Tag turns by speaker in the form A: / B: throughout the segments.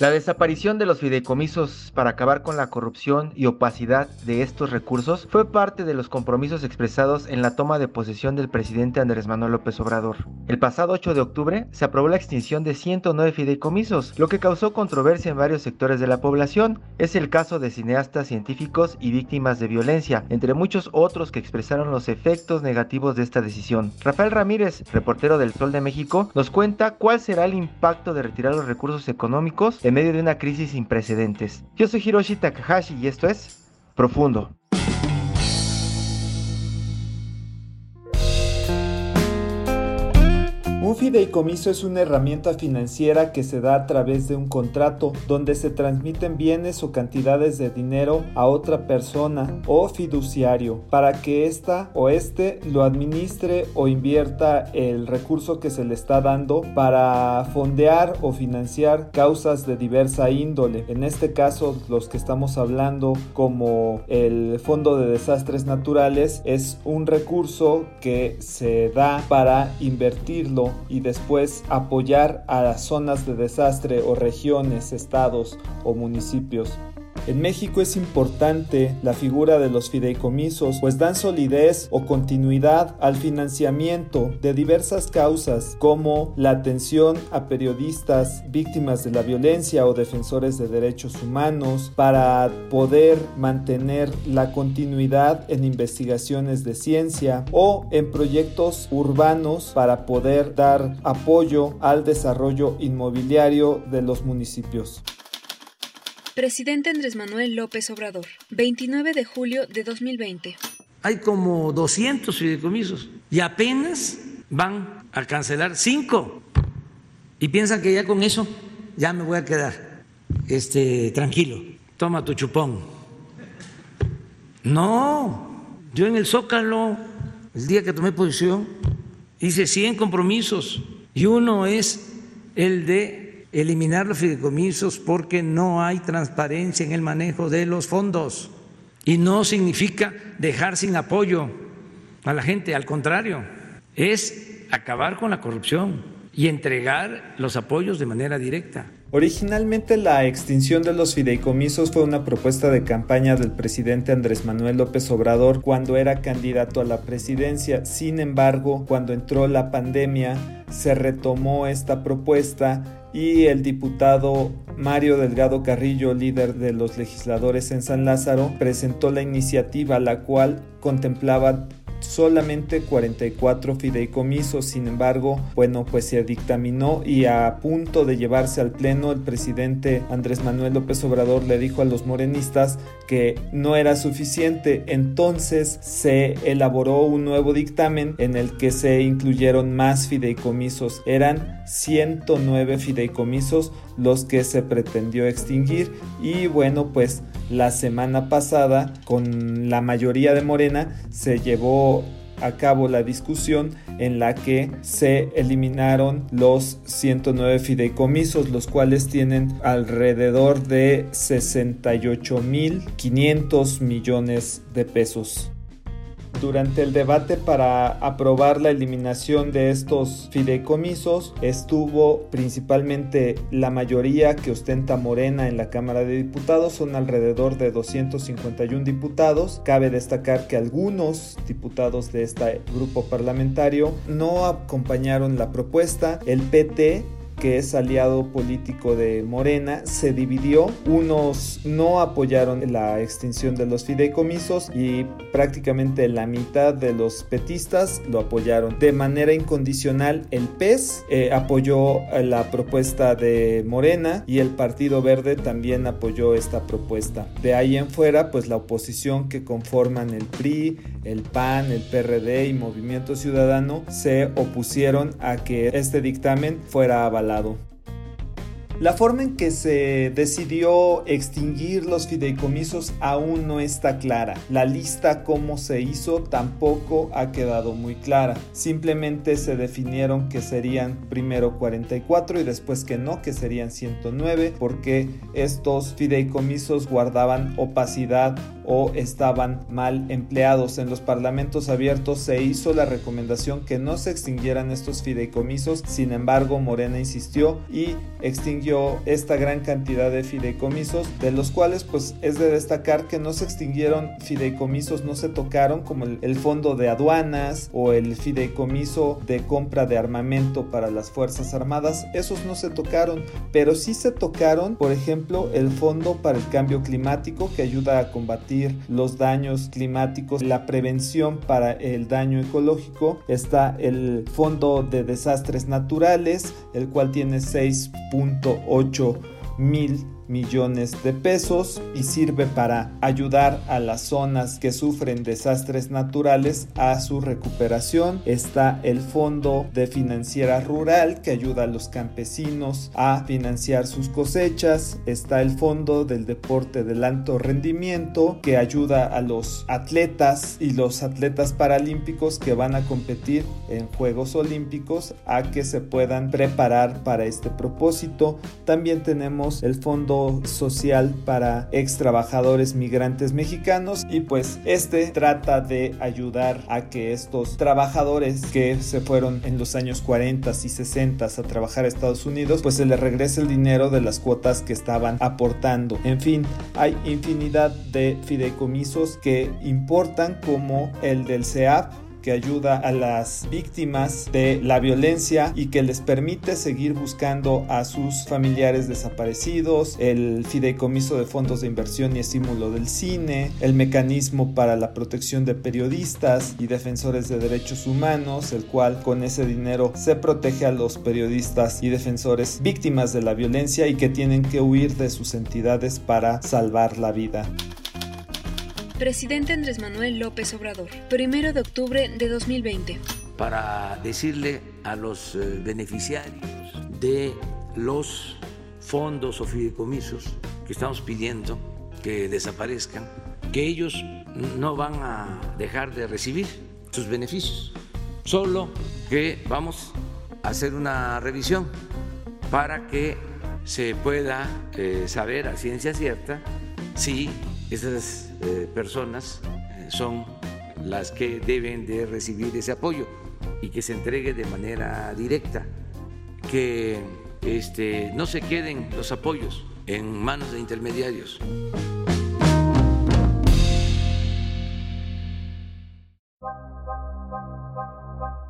A: La desaparición de los fideicomisos para acabar con la corrupción y opacidad de estos recursos fue parte de los compromisos expresados en la toma de posesión del presidente Andrés Manuel López Obrador. El pasado 8 de octubre se aprobó la extinción de 109 fideicomisos, lo que causó controversia en varios sectores de la población. Es el caso de cineastas, científicos y víctimas de violencia, entre muchos otros que expresaron los efectos negativos de esta decisión. Rafael Ramírez, reportero del Sol de México, nos cuenta cuál será el impacto de retirar los recursos económicos en medio de una crisis sin precedentes. Yo soy Hiroshi Takahashi y esto es Profundo.
B: Un fideicomiso es una herramienta financiera que se da a través de un contrato donde se transmiten bienes o cantidades de dinero a otra persona o fiduciario para que ésta o éste lo administre o invierta el recurso que se le está dando para fondear o financiar causas de diversa índole. En este caso, los que estamos hablando como el Fondo de Desastres Naturales es un recurso que se da para invertirlo y después apoyar a las zonas de desastre o regiones, estados o municipios. En México es importante la figura de los fideicomisos, pues dan solidez o continuidad al financiamiento de diversas causas como la atención a periodistas víctimas de la violencia o defensores de derechos humanos, para poder mantener la continuidad en investigaciones de ciencia o en proyectos urbanos para poder dar apoyo al desarrollo inmobiliario de los municipios.
C: Presidente Andrés Manuel López Obrador, 29 de julio de 2020.
D: Hay como 200 fideicomisos y apenas van a cancelar cinco y piensan que ya con eso ya me voy a quedar este tranquilo. Toma tu chupón. No, yo en el Zócalo el día que tomé posición hice 100 compromisos y uno es el de eliminar los fideicomisos porque no hay transparencia en el manejo de los fondos y no significa dejar sin apoyo a la gente, al contrario, es acabar con la corrupción y entregar los apoyos de manera directa.
B: Originalmente la extinción de los fideicomisos fue una propuesta de campaña del presidente Andrés Manuel López Obrador cuando era candidato a la presidencia. Sin embargo, cuando entró la pandemia, se retomó esta propuesta y el diputado Mario Delgado Carrillo, líder de los legisladores en San Lázaro, presentó la iniciativa la cual contemplaba solamente 44 fideicomisos. Sin embargo, bueno, pues se dictaminó y a punto de llevarse al pleno, el presidente Andrés Manuel López Obrador le dijo a los morenistas que no era suficiente. Entonces se elaboró un nuevo dictamen en el que se incluyeron más fideicomisos. Eran 109 fideicomisos los que se pretendió extinguir y bueno pues la semana pasada con la mayoría de Morena se llevó a cabo la discusión en la que se eliminaron los 109 fideicomisos, los cuales tienen alrededor de 68.500 millones de pesos durante el debate para aprobar la eliminación de estos fideicomisos estuvo principalmente la mayoría que ostenta Morena en la Cámara de Diputados, son alrededor de 251 diputados. Cabe destacar que algunos diputados de este grupo parlamentario no acompañaron la propuesta. El PT que es aliado político de Morena, se dividió. Unos no apoyaron la extinción de los fideicomisos y prácticamente la mitad de los petistas lo apoyaron. De manera incondicional, el PES eh, apoyó la propuesta de Morena y el Partido Verde también apoyó esta propuesta. De ahí en fuera, pues la oposición que conforman el PRI, el PAN, el PRD y Movimiento Ciudadano se opusieron a que este dictamen fuera avalado. La forma en que se decidió extinguir los fideicomisos aún no está clara. La lista cómo se hizo tampoco ha quedado muy clara. Simplemente se definieron que serían primero 44 y después que no, que serían 109, porque estos fideicomisos guardaban opacidad o estaban mal empleados. En los parlamentos abiertos se hizo la recomendación que no se extinguieran estos fideicomisos, sin embargo Morena insistió y extinguió esta gran cantidad de fideicomisos, de los cuales pues es de destacar que no se extinguieron fideicomisos, no se tocaron como el, fondo de aduanas o el fideicomiso de compra de armamento para las Fuerzas Armadas, esos no se tocaron, pero sí se tocaron, por ejemplo, el fondo para el cambio climático que ayuda a combatir los daños climáticos, la prevención para el daño ecológico. Está el Fondo de Desastres Naturales, el cual tiene 6.8 mil millones de pesos y sirve para ayudar a las zonas que sufren desastres naturales a su recuperación. Está el Fondo de Financiera Rural que ayuda a los campesinos a financiar sus cosechas. Está el Fondo del Deporte del Alto Rendimiento que ayuda a los atletas y los atletas paralímpicos que van a competir en Juegos Olímpicos a que se puedan preparar para este propósito. También tenemos el Fondo social para ex trabajadores migrantes mexicanos y pues este trata de ayudar a que estos trabajadores que se fueron en los años 40 y 60 a trabajar a Estados Unidos pues se les regrese el dinero de las cuotas que estaban aportando. En fin, hay infinidad de fideicomisos que importan como el del CEAP que ayuda a las víctimas de la violencia y que les permite seguir buscando a sus familiares desaparecidos, el fideicomiso de fondos de inversión y estímulo del cine, el mecanismo para la protección de periodistas y defensores de derechos humanos, el cual con ese dinero se protege a los periodistas y defensores víctimas de la violencia y que tienen que huir de sus entidades para salvar la vida.
C: Presidente Andrés Manuel López Obrador, primero de octubre de 2020.
D: Para decirle a los eh, beneficiarios de los fondos o fideicomisos que estamos pidiendo que desaparezcan, que ellos no van a dejar de recibir sus beneficios, solo que vamos a hacer una revisión para que se pueda eh, saber a ciencia cierta si esas eh, personas eh, son las que deben de recibir ese apoyo y que se entregue de manera directa, que este, no se queden los apoyos en manos de intermediarios.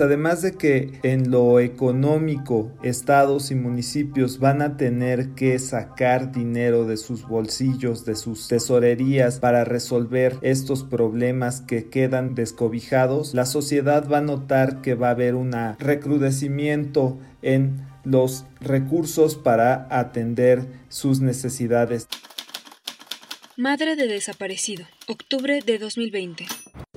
B: Además de que en lo económico estados y municipios van a tener que sacar dinero de sus bolsillos, de sus tesorerías para resolver estos problemas que quedan descobijados, la sociedad va a notar que va a haber un recrudecimiento en los recursos para atender sus necesidades.
C: Madre de desaparecido, octubre de 2020.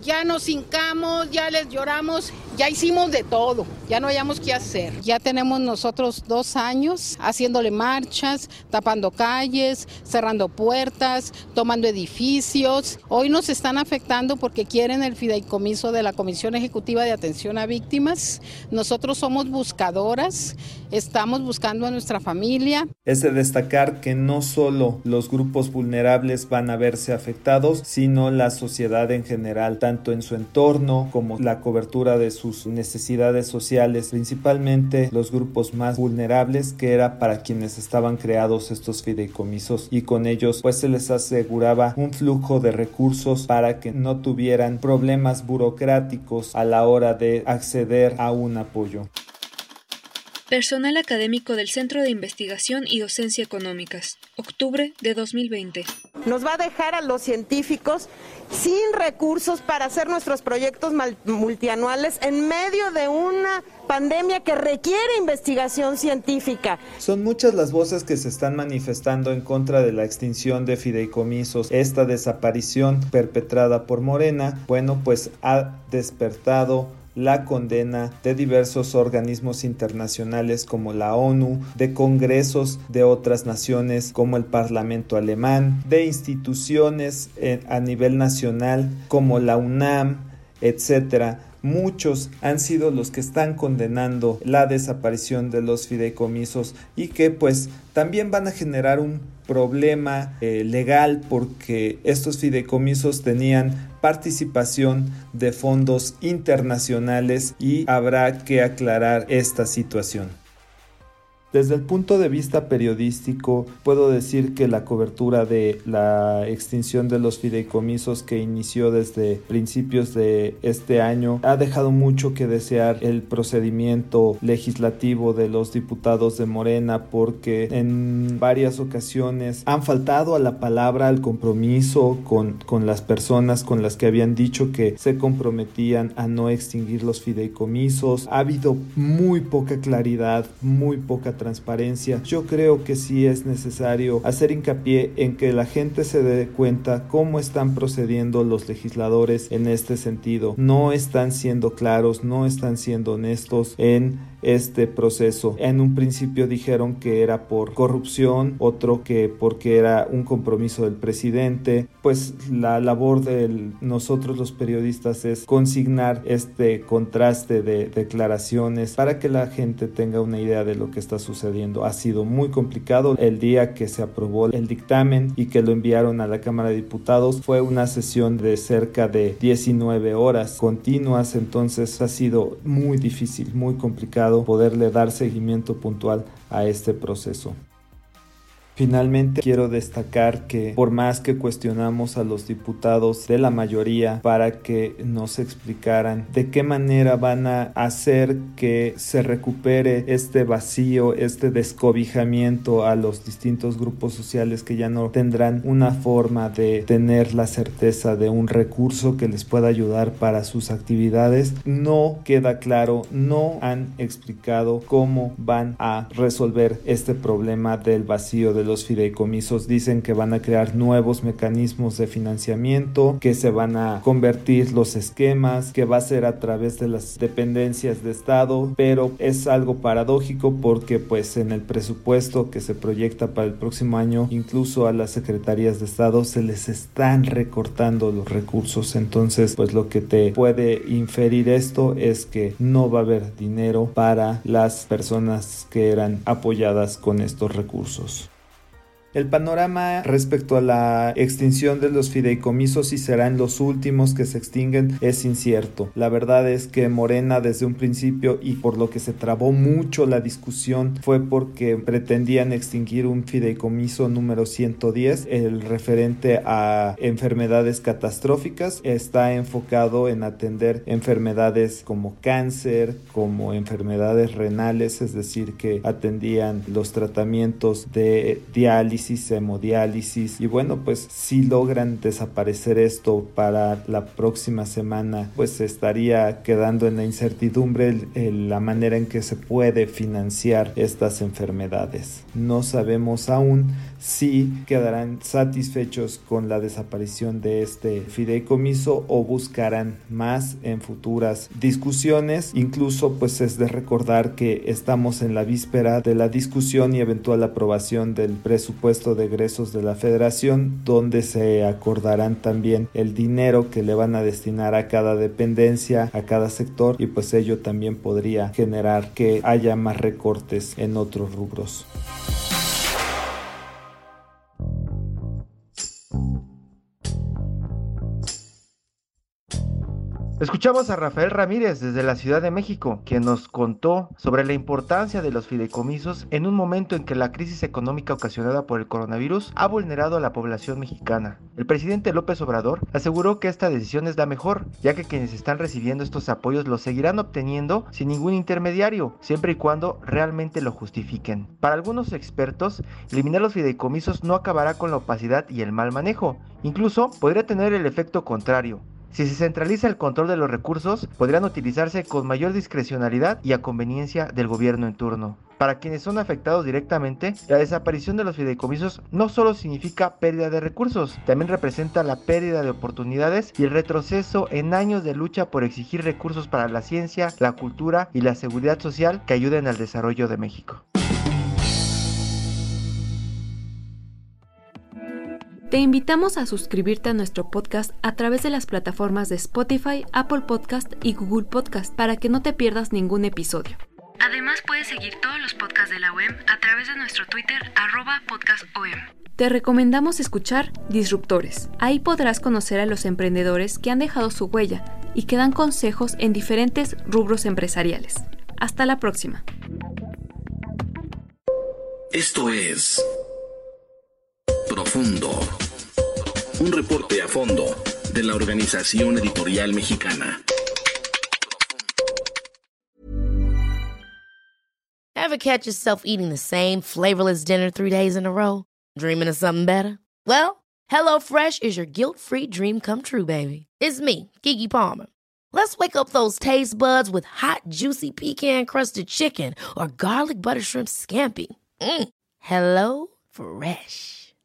E: Ya nos hincamos, ya les lloramos, ya hicimos de todo, ya no hayamos qué hacer. Ya tenemos nosotros dos años haciéndole marchas, tapando calles, cerrando puertas, tomando edificios. Hoy nos están afectando porque quieren el fideicomiso de la Comisión Ejecutiva de Atención a Víctimas. Nosotros somos buscadoras, estamos buscando a nuestra familia.
B: Es de destacar que no solo los grupos vulnerables van a verse afectados, sino la sociedad en general, tanto en su entorno como la cobertura de sus necesidades sociales, principalmente los grupos más vulnerables que era para quienes estaban creados estos fideicomisos y con ellos pues se les aseguraba un flujo de recursos para que no tuvieran problemas burocráticos a la hora de acceder a un apoyo.
C: Personal académico del Centro de Investigación y Docencia Económicas, octubre de 2020.
F: Nos va a dejar a los científicos sin recursos para hacer nuestros proyectos multianuales en medio de una pandemia que requiere investigación científica.
B: Son muchas las voces que se están manifestando en contra de la extinción de fideicomisos. Esta desaparición perpetrada por Morena, bueno, pues ha despertado la condena de diversos organismos internacionales como la ONU, de congresos de otras naciones como el Parlamento alemán, de instituciones eh, a nivel nacional como la UNAM, etcétera muchos han sido los que están condenando la desaparición de los fideicomisos y que pues también van a generar un problema eh, legal porque estos fideicomisos tenían participación de fondos internacionales y habrá que aclarar esta situación. Desde el punto de vista periodístico, puedo decir que la cobertura de la extinción de los fideicomisos que inició desde principios de este año ha dejado mucho que desear el procedimiento legislativo de los diputados de Morena porque en varias ocasiones han faltado a la palabra, al compromiso con, con las personas con las que habían dicho que se comprometían a no extinguir los fideicomisos. Ha habido muy poca claridad, muy poca transparencia, yo creo que sí es necesario hacer hincapié en que la gente se dé cuenta cómo están procediendo los legisladores en este sentido. No están siendo claros, no están siendo honestos en este proceso. En un principio dijeron que era por corrupción, otro que porque era un compromiso del presidente. Pues la labor de nosotros los periodistas es consignar este contraste de declaraciones para que la gente tenga una idea de lo que está sucediendo. Ha sido muy complicado el día que se aprobó el dictamen y que lo enviaron a la Cámara de Diputados. Fue una sesión de cerca de 19 horas continuas, entonces ha sido muy difícil, muy complicado poderle dar seguimiento puntual a este proceso. Finalmente quiero destacar que por más que cuestionamos a los diputados de la mayoría para que nos explicaran de qué manera van a hacer que se recupere este vacío, este descobijamiento a los distintos grupos sociales que ya no tendrán una forma de tener la certeza de un recurso que les pueda ayudar para sus actividades, no queda claro, no han explicado cómo van a resolver este problema del vacío de los fideicomisos dicen que van a crear nuevos mecanismos de financiamiento, que se van a convertir los esquemas, que va a ser a través de las dependencias de Estado, pero es algo paradójico porque pues en el presupuesto que se proyecta para el próximo año, incluso a las secretarías de Estado se les están recortando los recursos. Entonces, pues lo que te puede inferir esto es que no va a haber dinero para las personas que eran apoyadas con estos recursos. El panorama respecto a la extinción de los fideicomisos y serán los últimos que se extinguen es incierto. La verdad es que Morena desde un principio y por lo que se trabó mucho la discusión fue porque pretendían extinguir un fideicomiso número 110, el referente a enfermedades catastróficas. Está enfocado en atender enfermedades como cáncer, como enfermedades renales, es decir, que atendían los tratamientos de diálisis hemodiálisis y bueno pues si logran desaparecer esto para la próxima semana pues estaría quedando en la incertidumbre la manera en que se puede financiar estas enfermedades. No sabemos aún si quedarán satisfechos con la desaparición de este fideicomiso o buscarán más en futuras discusiones. Incluso pues es de recordar que estamos en la víspera de la discusión y eventual aprobación del presupuesto de egresos de la federación donde se acordarán también el dinero que le van a destinar a cada dependencia, a cada sector y pues ello también podría generar que haya más recortes en otros rubros.
A: Escuchamos a Rafael Ramírez desde la Ciudad de México, quien nos contó sobre la importancia de los fideicomisos en un momento en que la crisis económica ocasionada por el coronavirus ha vulnerado a la población mexicana. El presidente López Obrador aseguró que esta decisión es la mejor, ya que quienes están recibiendo estos apoyos los seguirán obteniendo sin ningún intermediario, siempre y cuando realmente lo justifiquen. Para algunos expertos, eliminar los fideicomisos no acabará con la opacidad y el mal manejo, incluso podría tener el efecto contrario, si se centraliza el control de los recursos, podrían utilizarse con mayor discrecionalidad y a conveniencia del gobierno en turno. Para quienes son afectados directamente, la desaparición de los fideicomisos no solo significa pérdida de recursos, también representa la pérdida de oportunidades y el retroceso en años de lucha por exigir recursos para la ciencia, la cultura y la seguridad social que ayuden al desarrollo de México.
C: Te invitamos a suscribirte a nuestro podcast a través de las plataformas de Spotify, Apple Podcast y Google Podcast para que no te pierdas ningún episodio. Además puedes seguir todos los podcasts de la OEM a través de nuestro Twitter arroba podcastom. Te recomendamos escuchar Disruptores. Ahí podrás conocer a los emprendedores que han dejado su huella y que dan consejos en diferentes rubros empresariales. Hasta la próxima.
G: Esto es Profundo. Un reporte a fondo de la Organización Editorial Mexicana.
H: Ever catch yourself eating the same flavorless dinner three days in a row? Dreaming of something better? Well, HelloFresh is your guilt-free dream come true, baby. It's me, Kiki Palmer. Let's wake up those taste buds with hot, juicy pecan-crusted chicken or garlic butter shrimp scampi. Mm. Hello Fresh.